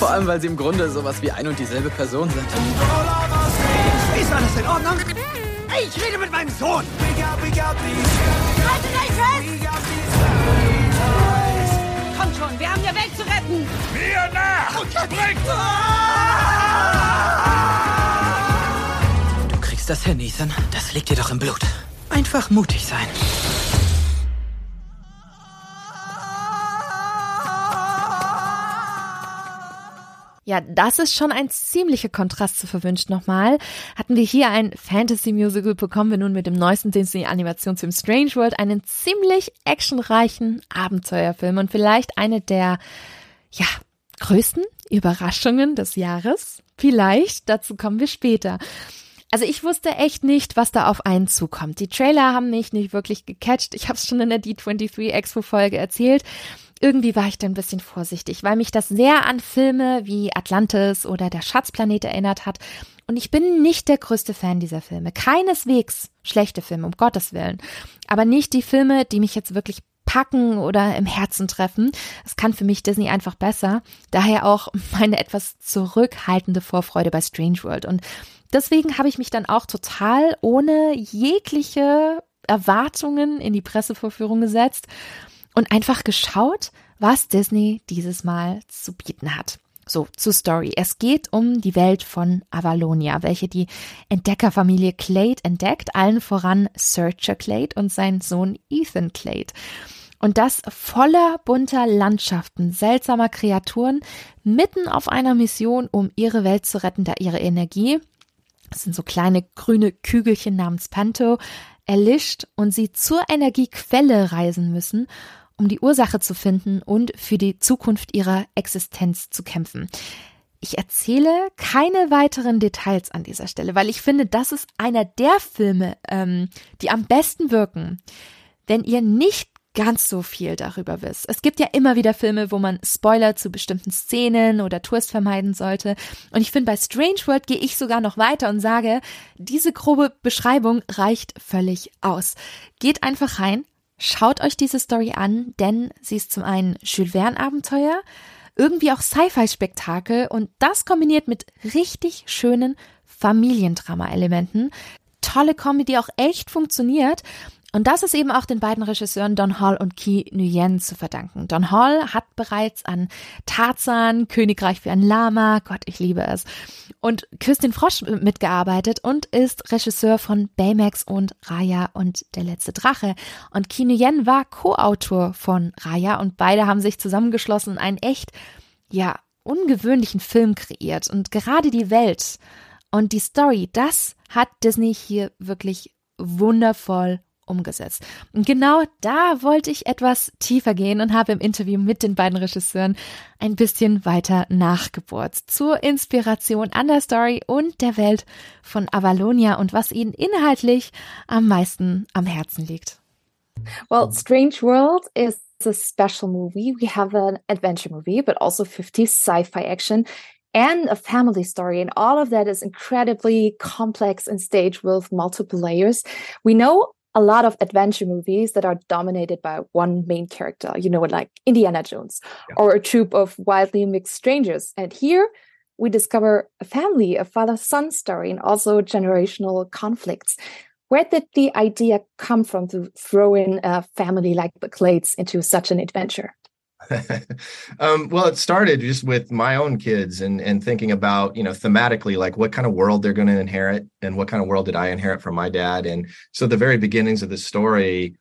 Vor allem, weil sie im Grunde sowas wie ein und dieselbe Person sind. Ist alles in Ordnung? Ich rede mit meinem Sohn. Haltet euch fest! Kommt schon, wir haben die Welt zu retten. Mir nach! Und springt! Du kriegst das hin, Ethan. Das liegt dir doch im Blut. Einfach mutig sein. Ja, das ist schon ein ziemlicher Kontrast zu verwünscht nochmal. Hatten wir hier ein Fantasy-Musical, bekommen wir nun mit dem neuesten Disney-Animationsfilm Strange World einen ziemlich actionreichen Abenteuerfilm und vielleicht eine der, ja, größten Überraschungen des Jahres. Vielleicht, dazu kommen wir später. Also ich wusste echt nicht, was da auf einen zukommt. Die Trailer haben mich nicht wirklich gecatcht. Ich habe es schon in der D23 Expo Folge erzählt irgendwie war ich da ein bisschen vorsichtig, weil mich das sehr an Filme wie Atlantis oder Der Schatzplanet erinnert hat. Und ich bin nicht der größte Fan dieser Filme. Keineswegs schlechte Filme, um Gottes Willen. Aber nicht die Filme, die mich jetzt wirklich packen oder im Herzen treffen. Das kann für mich Disney einfach besser. Daher auch meine etwas zurückhaltende Vorfreude bei Strange World. Und deswegen habe ich mich dann auch total ohne jegliche Erwartungen in die Pressevorführung gesetzt und einfach geschaut, was Disney dieses Mal zu bieten hat. So, zur Story. Es geht um die Welt von Avalonia, welche die Entdeckerfamilie Clade entdeckt, allen voran Searcher Clade und sein Sohn Ethan Clade. Und das voller bunter Landschaften, seltsamer Kreaturen, mitten auf einer Mission, um ihre Welt zu retten, da ihre Energie, das sind so kleine grüne Kügelchen namens Panto, erlischt und sie zur Energiequelle reisen müssen um die Ursache zu finden und für die Zukunft ihrer Existenz zu kämpfen. Ich erzähle keine weiteren Details an dieser Stelle, weil ich finde, das ist einer der Filme, ähm, die am besten wirken, wenn ihr nicht ganz so viel darüber wisst. Es gibt ja immer wieder Filme, wo man Spoiler zu bestimmten Szenen oder Tours vermeiden sollte. Und ich finde, bei Strange World gehe ich sogar noch weiter und sage, diese grobe Beschreibung reicht völlig aus. Geht einfach rein, Schaut euch diese Story an, denn sie ist zum einen Jules Verne Abenteuer, irgendwie auch Sci-Fi-Spektakel und das kombiniert mit richtig schönen Familiendrama-Elementen. Tolle Comedy auch echt funktioniert und das ist eben auch den beiden Regisseuren Don Hall und Ki Nguyen zu verdanken. Don Hall hat bereits an Tarzan, Königreich für ein Lama, Gott, ich liebe es, und Küstin Frosch mitgearbeitet und ist Regisseur von Baymax und Raya und Der letzte Drache. Und Ki Nguyen war Co-Autor von Raya und beide haben sich zusammengeschlossen und einen echt, ja, ungewöhnlichen Film kreiert. Und gerade die Welt und die Story, das hat Disney hier wirklich wundervoll umgesetzt. Und genau da wollte ich etwas tiefer gehen und habe im Interview mit den beiden Regisseuren ein bisschen weiter nachgebohrt zur Inspiration an der Story und der Welt von Avalonia und was ihnen inhaltlich am meisten am Herzen liegt. Well, Strange World is a special movie. We have an adventure movie, but also 50s sci-fi action and a family story. And all of that is incredibly complex and staged with multiple layers. We know a lot of adventure movies that are dominated by one main character, you know, like Indiana Jones yeah. or a troop of wildly mixed strangers. And here we discover a family, a father son story, and also generational conflicts. Where did the idea come from to throw in a family like the Clades into such an adventure? [LAUGHS] um, well, it started just with my own kids and and thinking about you know thematically like what kind of world they're going to inherit and what kind of world did I inherit from my dad. And so the very beginnings of the story,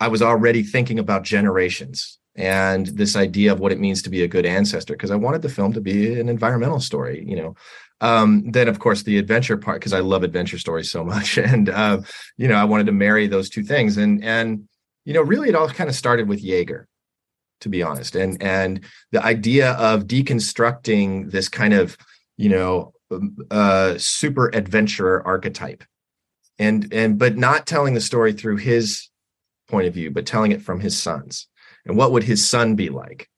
I was already thinking about generations and this idea of what it means to be a good ancestor because I wanted the film to be an environmental story. You know, um, then of course the adventure part because I love adventure stories so much, [LAUGHS] and uh, you know I wanted to marry those two things and and you know really it all kind of started with Jaeger to be honest. And and the idea of deconstructing this kind of you know um, uh super adventurer archetype. And and but not telling the story through his point of view but telling it from his sons. And what would his son be like?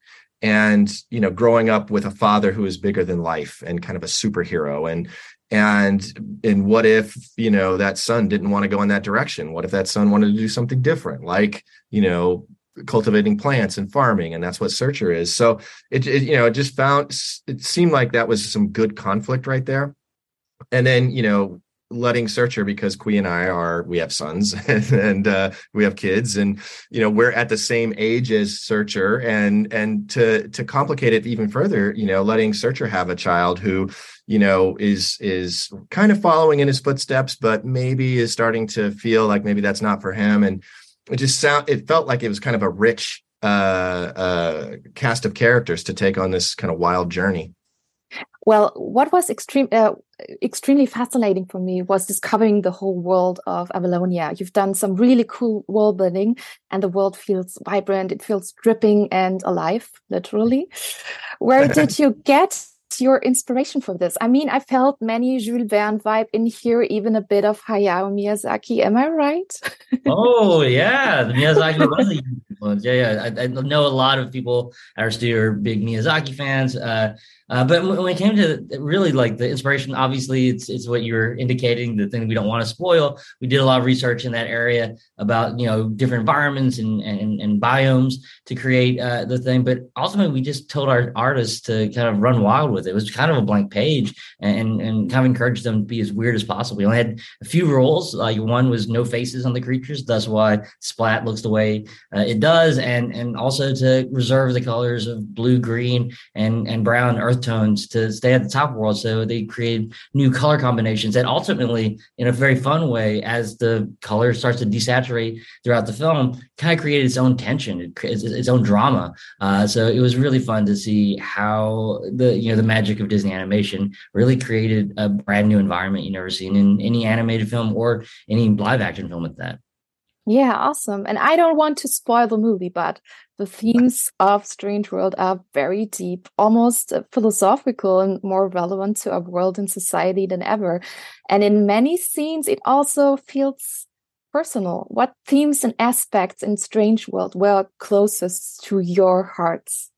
And you know growing up with a father who is bigger than life and kind of a superhero. And and and what if you know that son didn't want to go in that direction? What if that son wanted to do something different? Like you know cultivating plants and farming and that's what searcher is. So it, it, you know it just found it seemed like that was some good conflict right there. And then you know letting searcher because Qui and I are we have sons [LAUGHS] and uh, we have kids and you know we're at the same age as searcher and and to to complicate it even further you know letting searcher have a child who you know is is kind of following in his footsteps but maybe is starting to feel like maybe that's not for him and it just sound it felt like it was kind of a rich uh, uh, cast of characters to take on this kind of wild journey. Well, what was extreme, uh, extremely fascinating for me was discovering the whole world of Avalonia. You've done some really cool world building, and the world feels vibrant. It feels dripping and alive, literally. Where did [LAUGHS] you get your inspiration for this? I mean, I felt many Jules Verne vibe in here, even a bit of Hayao Miyazaki. Am I right? [LAUGHS] oh yeah, Miyazaki was influence. Yeah, yeah. I, I, know a lot of people at our studio are big Miyazaki fans. Uh, uh, but when it came to really like the inspiration, obviously it's it's what you're indicating, the thing we don't want to spoil. We did a lot of research in that area about you know different environments and and, and biomes to create uh, the thing. But ultimately, we just told our artists to kind of run wild with it. It was kind of a blank page and and kind of encouraged them to be as weird as possible. We only had a few rules. Like one was no faces on the creatures. That's why Splat looks the way uh, it does, and and also to reserve the colors of blue, green, and and brown earth tones to stay at the top of the world. So they create new color combinations and ultimately, in a very fun way, as the color starts to desaturate throughout the film, kind of created its own tension, its, its own drama. Uh, so it was really fun to see how the you know the magic of Disney animation really created a brand new environment you never seen in any animated film or any live action film with that. Yeah, awesome. And I don't want to spoil the movie, but the themes of Strange World are very deep, almost uh, philosophical and more relevant to our world and society than ever. And in many scenes, it also feels personal. What themes and aspects in Strange World were closest to your hearts?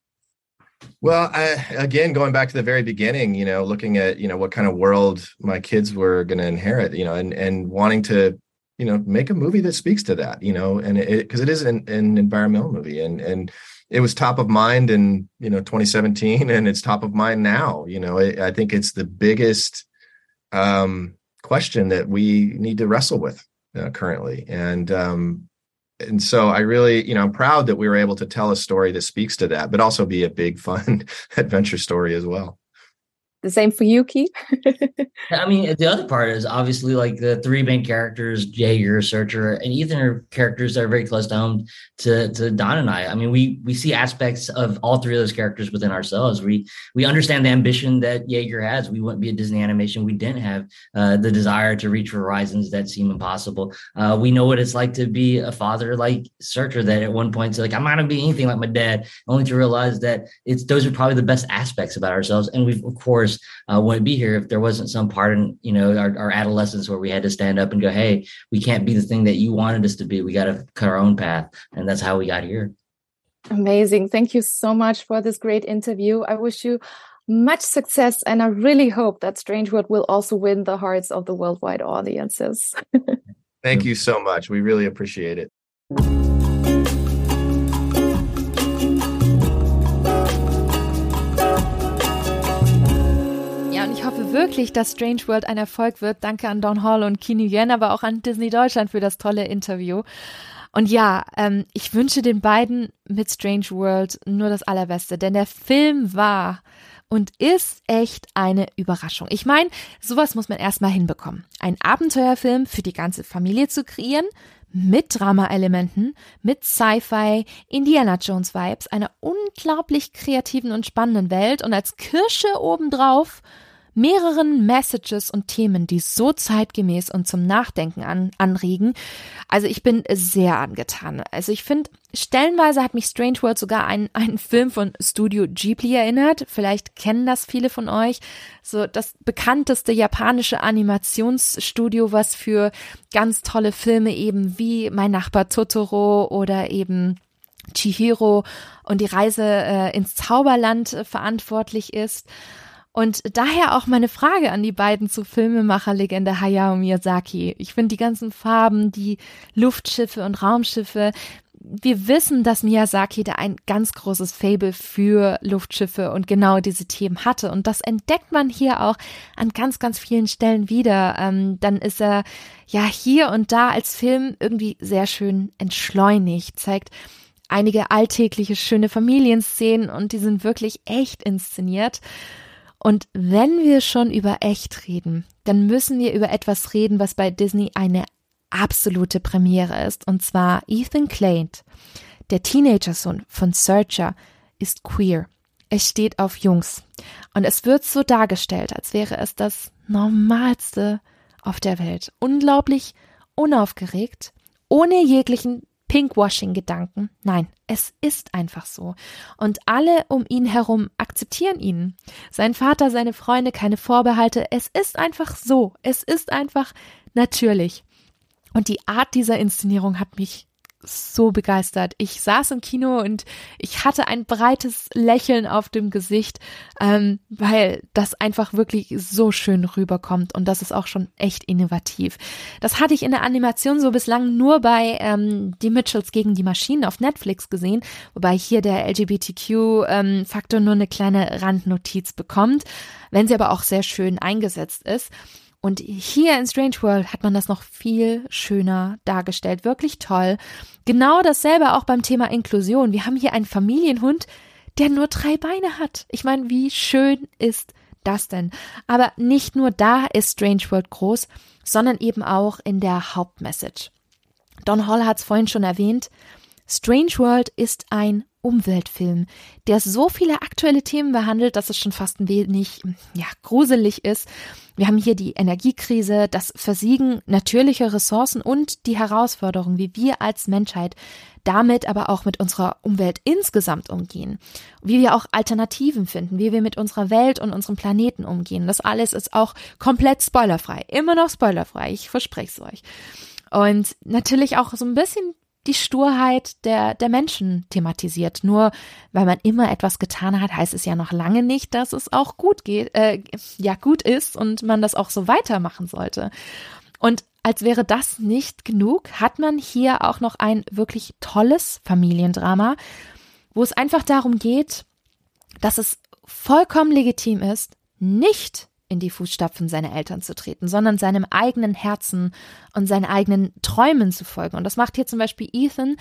Well, I, again, going back to the very beginning, you know, looking at you know what kind of world my kids were going to inherit, you know, and and wanting to you know, make a movie that speaks to that, you know, and it because it is an, an environmental movie and and it was top of mind in you know 2017 and it's top of mind now you know. It, i think it's the biggest um, question that we need to wrestle with uh, currently. And um, and so i really you know i'm proud that we were able to tell a story that speaks to that but also be a big [LAUGHS] fun adventure story as well the same for you, Keith? [LAUGHS] I mean, the other part is obviously like the three main characters, Jaeger, Searcher, and Ethan are characters that are very close to home to, to Don and I. I mean, we we see aspects of all three of those characters within ourselves. We we understand the ambition that Jaeger has. We wouldn't be a Disney animation. We didn't have uh, the desire to reach horizons that seem impossible. Uh, we know what it's like to be a father like Searcher that at one point said, like, I'm not gonna be anything like my dad, only to realize that it's those are probably the best aspects about ourselves. And we've of course course, uh, wouldn't be here if there wasn't some part in you know our, our adolescence where we had to stand up and go, "Hey, we can't be the thing that you wanted us to be. We got to cut our own path," and that's how we got here. Amazing! Thank you so much for this great interview. I wish you much success, and I really hope that Strange World will also win the hearts of the worldwide audiences. [LAUGHS] Thank you so much. We really appreciate it. Wirklich, dass Strange World ein Erfolg wird. Danke an Don Hall und Kini Yen, aber auch an Disney Deutschland für das tolle Interview. Und ja, ähm, ich wünsche den beiden mit Strange World nur das Allerbeste, denn der Film war und ist echt eine Überraschung. Ich meine, sowas muss man erstmal hinbekommen. Ein Abenteuerfilm für die ganze Familie zu kreieren, mit Drama-Elementen, mit Sci-Fi, Indiana Jones Vibes, einer unglaublich kreativen und spannenden Welt und als Kirsche obendrauf mehreren Messages und Themen, die so zeitgemäß und zum Nachdenken an, anregen. Also ich bin sehr angetan. Also ich finde, stellenweise hat mich Strange World sogar an einen Film von Studio Ghibli erinnert. Vielleicht kennen das viele von euch. So das bekannteste japanische Animationsstudio, was für ganz tolle Filme eben wie Mein Nachbar Totoro oder eben Chihiro und die Reise äh, ins Zauberland äh, verantwortlich ist. Und daher auch meine Frage an die beiden zu Filmemacherlegende Hayao Miyazaki. Ich finde die ganzen Farben, die Luftschiffe und Raumschiffe, wir wissen, dass Miyazaki da ein ganz großes Fable für Luftschiffe und genau diese Themen hatte. Und das entdeckt man hier auch an ganz, ganz vielen Stellen wieder. Ähm, dann ist er ja hier und da als Film irgendwie sehr schön entschleunigt, zeigt einige alltägliche, schöne Familienszenen und die sind wirklich echt inszeniert. Und wenn wir schon über echt reden, dann müssen wir über etwas reden, was bei Disney eine absolute Premiere ist. Und zwar Ethan Clant, der Teenager-Sohn von Searcher, ist queer. Es steht auf Jungs. Und es wird so dargestellt, als wäre es das Normalste auf der Welt. Unglaublich unaufgeregt, ohne jeglichen Pinkwashing-Gedanken. Nein, es ist einfach so. Und alle um ihn herum akzeptieren ihn. Sein Vater, seine Freunde, keine Vorbehalte. Es ist einfach so. Es ist einfach natürlich. Und die Art dieser Inszenierung hat mich so begeistert. Ich saß im Kino und ich hatte ein breites Lächeln auf dem Gesicht, ähm, weil das einfach wirklich so schön rüberkommt und das ist auch schon echt innovativ. Das hatte ich in der Animation so bislang nur bei ähm, Die Mitchells gegen die Maschinen auf Netflix gesehen, wobei hier der LGBTQ-Faktor ähm, nur eine kleine Randnotiz bekommt, wenn sie aber auch sehr schön eingesetzt ist. Und hier in Strange World hat man das noch viel schöner dargestellt. Wirklich toll. Genau dasselbe auch beim Thema Inklusion. Wir haben hier einen Familienhund, der nur drei Beine hat. Ich meine, wie schön ist das denn? Aber nicht nur da ist Strange World groß, sondern eben auch in der Hauptmessage. Don Hall hat es vorhin schon erwähnt. Strange World ist ein Umweltfilm, der so viele aktuelle Themen behandelt, dass es schon fast ein wenig ja, gruselig ist. Wir haben hier die Energiekrise, das Versiegen natürlicher Ressourcen und die Herausforderung, wie wir als Menschheit damit aber auch mit unserer Umwelt insgesamt umgehen, wie wir auch Alternativen finden, wie wir mit unserer Welt und unserem Planeten umgehen. Das alles ist auch komplett spoilerfrei, immer noch spoilerfrei, ich verspreche es euch. Und natürlich auch so ein bisschen die Sturheit der, der Menschen thematisiert. Nur weil man immer etwas getan hat, heißt es ja noch lange nicht, dass es auch gut geht, äh, ja, gut ist und man das auch so weitermachen sollte. Und als wäre das nicht genug, hat man hier auch noch ein wirklich tolles Familiendrama, wo es einfach darum geht, dass es vollkommen legitim ist, nicht in die Fußstapfen seiner Eltern zu treten, sondern seinem eigenen Herzen und seinen eigenen Träumen zu folgen. Und das macht hier zum Beispiel Ethan,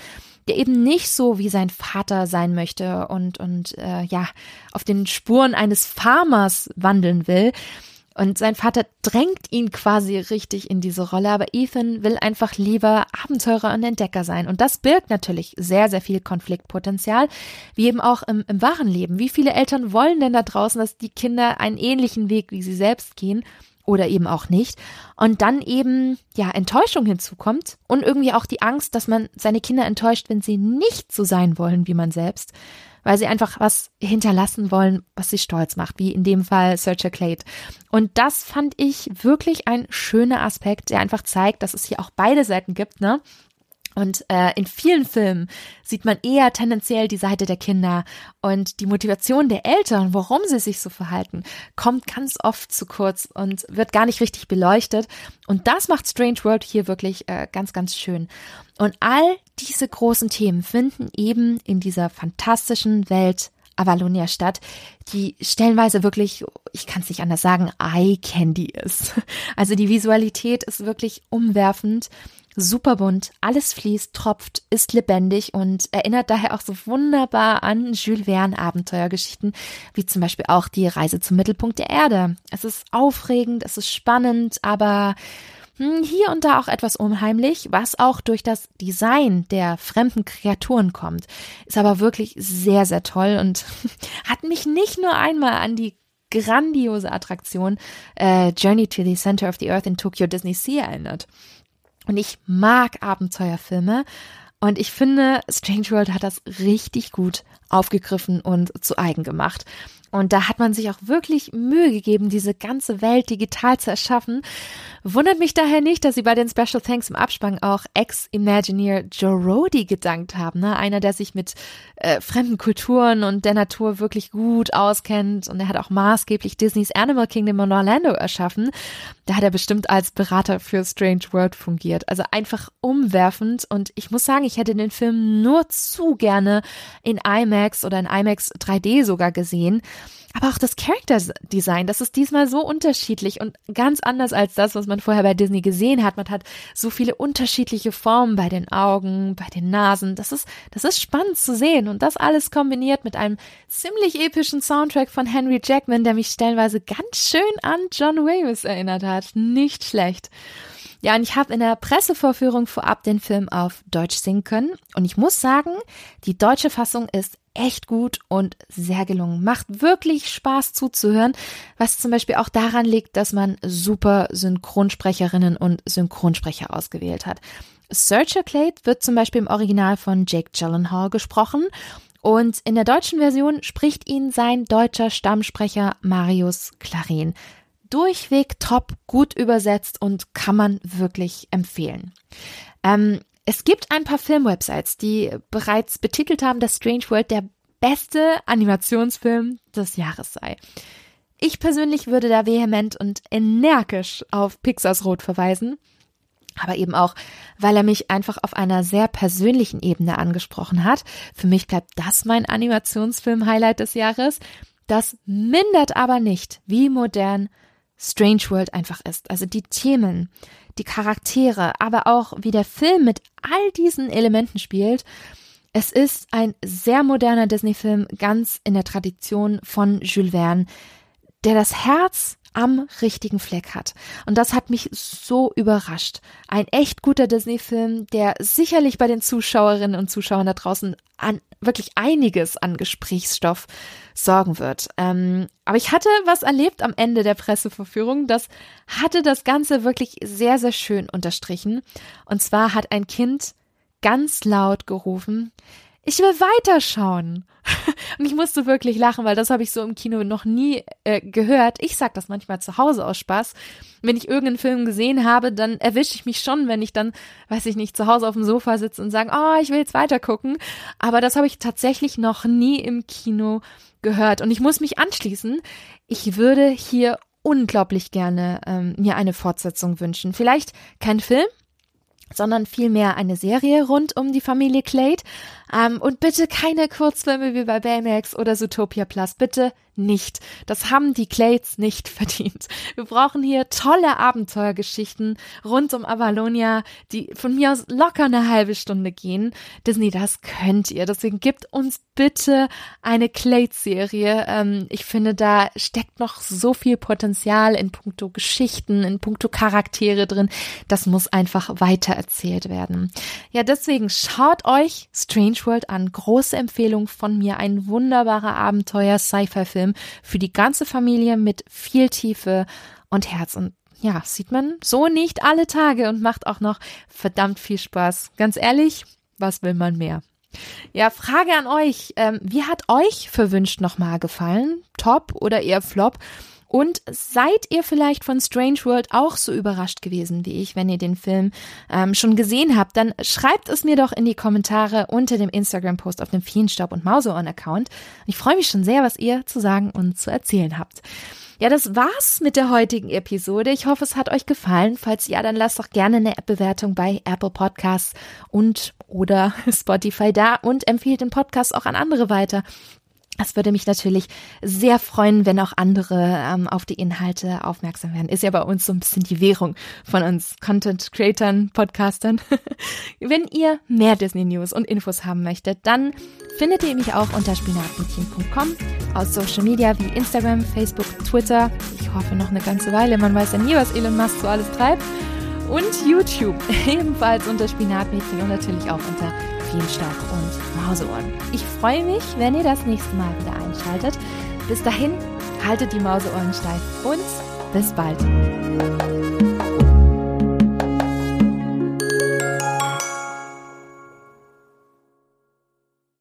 der eben nicht so wie sein Vater sein möchte und, und äh, ja, auf den Spuren eines Farmers wandeln will, und sein Vater drängt ihn quasi richtig in diese Rolle, aber Ethan will einfach lieber Abenteurer und Entdecker sein. Und das birgt natürlich sehr, sehr viel Konfliktpotenzial, wie eben auch im, im wahren Leben. Wie viele Eltern wollen denn da draußen, dass die Kinder einen ähnlichen Weg wie sie selbst gehen? Oder eben auch nicht. Und dann eben, ja, Enttäuschung hinzukommt und irgendwie auch die Angst, dass man seine Kinder enttäuscht, wenn sie nicht so sein wollen wie man selbst weil sie einfach was hinterlassen wollen, was sie stolz macht, wie in dem Fall Searcher Clade. Und das fand ich wirklich ein schöner Aspekt, der einfach zeigt, dass es hier auch beide Seiten gibt, ne? Und äh, in vielen Filmen sieht man eher tendenziell die Seite der Kinder und die Motivation der Eltern, warum sie sich so verhalten, kommt ganz oft zu kurz und wird gar nicht richtig beleuchtet. Und das macht Strange World hier wirklich äh, ganz, ganz schön. Und all diese großen Themen finden eben in dieser fantastischen Welt Avalonia statt, die stellenweise wirklich, ich kann es nicht anders sagen, Eye Candy ist. [LAUGHS] Also die Visualität ist wirklich umwerfend super bunt, alles fließt, tropft, ist lebendig und erinnert daher auch so wunderbar an Jules Verne Abenteuergeschichten, wie zum Beispiel auch die Reise zum Mittelpunkt der Erde. Es ist aufregend, es ist spannend, aber hm, hier und da auch etwas unheimlich, was auch durch das Design der fremden Kreaturen kommt. Ist aber wirklich sehr, sehr toll und [LAUGHS] hat mich nicht nur einmal an die grandiose Attraktion äh, Journey to the Center of the Earth in Tokyo Disney Sea erinnert. Und ich mag Abenteuerfilme. Und ich finde, Strange World hat das richtig gut aufgegriffen und zu eigen gemacht. Und da hat man sich auch wirklich Mühe gegeben, diese ganze Welt digital zu erschaffen. Wundert mich daher nicht, dass sie bei den Special Thanks im Abspann auch Ex-Imagineer Joe Rody gedankt haben. Ne? Einer, der sich mit äh, fremden Kulturen und der Natur wirklich gut auskennt. Und er hat auch maßgeblich Disneys Animal Kingdom in Orlando erschaffen. Da hat er bestimmt als Berater für Strange World fungiert. Also einfach umwerfend. Und ich muss sagen, ich hätte den Film nur zu gerne in IMAX oder in IMAX 3D sogar gesehen. Aber auch das Character Design, das ist diesmal so unterschiedlich und ganz anders als das, was man vorher bei Disney gesehen hat. Man hat so viele unterschiedliche Formen bei den Augen, bei den Nasen. Das ist, das ist spannend zu sehen und das alles kombiniert mit einem ziemlich epischen Soundtrack von Henry Jackman, der mich stellenweise ganz schön an John Williams erinnert hat. Nicht schlecht. Ja, und ich habe in der Pressevorführung vorab den Film auf Deutsch singen können. Und ich muss sagen, die deutsche Fassung ist echt gut und sehr gelungen. Macht wirklich Spaß zuzuhören, was zum Beispiel auch daran liegt, dass man super Synchronsprecherinnen und Synchronsprecher ausgewählt hat. Searcher Clade wird zum Beispiel im Original von Jake Gyllenhaal gesprochen und in der deutschen Version spricht ihn sein deutscher Stammsprecher Marius Claren. Durchweg top, gut übersetzt und kann man wirklich empfehlen. Ähm, es gibt ein paar Filmwebsites, die bereits betitelt haben, dass Strange World der beste Animationsfilm des Jahres sei. Ich persönlich würde da vehement und energisch auf Pixars Rot verweisen, aber eben auch, weil er mich einfach auf einer sehr persönlichen Ebene angesprochen hat. Für mich bleibt das mein Animationsfilm-Highlight des Jahres. Das mindert aber nicht, wie modern Strange World einfach ist. Also die Themen, die Charaktere, aber auch wie der Film mit all diesen Elementen spielt. Es ist ein sehr moderner Disney-Film, ganz in der Tradition von Jules Verne, der das Herz am richtigen Fleck hat. Und das hat mich so überrascht. Ein echt guter Disney-Film, der sicherlich bei den Zuschauerinnen und Zuschauern da draußen an wirklich einiges an Gesprächsstoff sorgen wird. Ähm, aber ich hatte was erlebt am Ende der Presseverführung, das hatte das Ganze wirklich sehr, sehr schön unterstrichen. Und zwar hat ein Kind ganz laut gerufen, ich will weiterschauen. [LAUGHS] Und ich musste wirklich lachen, weil das habe ich so im Kino noch nie äh, gehört. Ich sag das manchmal zu Hause aus Spaß. Wenn ich irgendeinen Film gesehen habe, dann erwische ich mich schon, wenn ich dann, weiß ich nicht, zu Hause auf dem Sofa sitze und sage, oh, ich will jetzt weiter gucken. Aber das habe ich tatsächlich noch nie im Kino gehört. Und ich muss mich anschließen. Ich würde hier unglaublich gerne ähm, mir eine Fortsetzung wünschen. Vielleicht kein Film, sondern vielmehr eine Serie rund um die Familie Clade. Ähm, und bitte keine Kurzfilme wie bei Baymax oder Zootopia Plus. Bitte nicht. Das haben die Clades nicht [LAUGHS] verdient. Wir brauchen hier tolle Abenteuergeschichten rund um Avalonia, die von mir aus locker eine halbe Stunde gehen. Disney, das könnt ihr. Deswegen gibt uns bitte eine Clade-Serie. Ähm, ich finde, da steckt noch so viel Potenzial in puncto Geschichten, in puncto Charaktere drin. Das muss einfach weitererzählt werden. Ja, deswegen schaut euch Strange World an. Große Empfehlung von mir. Ein wunderbarer Abenteuer-Sci-Fi-Film für die ganze Familie mit viel Tiefe und Herz. Und ja, sieht man so nicht alle Tage und macht auch noch verdammt viel Spaß. Ganz ehrlich, was will man mehr? Ja, Frage an euch. Ähm, wie hat euch verwünscht nochmal gefallen? Top oder eher Flop? Und seid ihr vielleicht von Strange World auch so überrascht gewesen wie ich, wenn ihr den Film ähm, schon gesehen habt? Dann schreibt es mir doch in die Kommentare unter dem Instagram-Post auf dem Feenstaub und Mauseohren-Account. Ich freue mich schon sehr, was ihr zu sagen und zu erzählen habt. Ja, das war's mit der heutigen Episode. Ich hoffe, es hat euch gefallen. Falls ja, dann lasst doch gerne eine App-Bewertung bei Apple Podcasts und oder [LAUGHS] Spotify da und empfehlt den Podcast auch an andere weiter. Es würde mich natürlich sehr freuen, wenn auch andere ähm, auf die Inhalte aufmerksam werden. Ist ja bei uns so ein bisschen die Währung von uns Content Creatern, Podcastern. [LAUGHS] wenn ihr mehr Disney News und Infos haben möchtet, dann findet ihr mich auch unter spinatmädchen.com aus Social Media wie Instagram, Facebook, Twitter. Ich hoffe noch eine ganze Weile. Man weiß ja nie, was Elon Musk so alles treibt. Und YouTube [LAUGHS] ebenfalls unter Spinatmädchen und natürlich auch unter Bienenstock und Mauseohren. Ich freue mich, wenn ihr das nächste Mal wieder einschaltet. Bis dahin, haltet die Mauseohren steif und bis bald.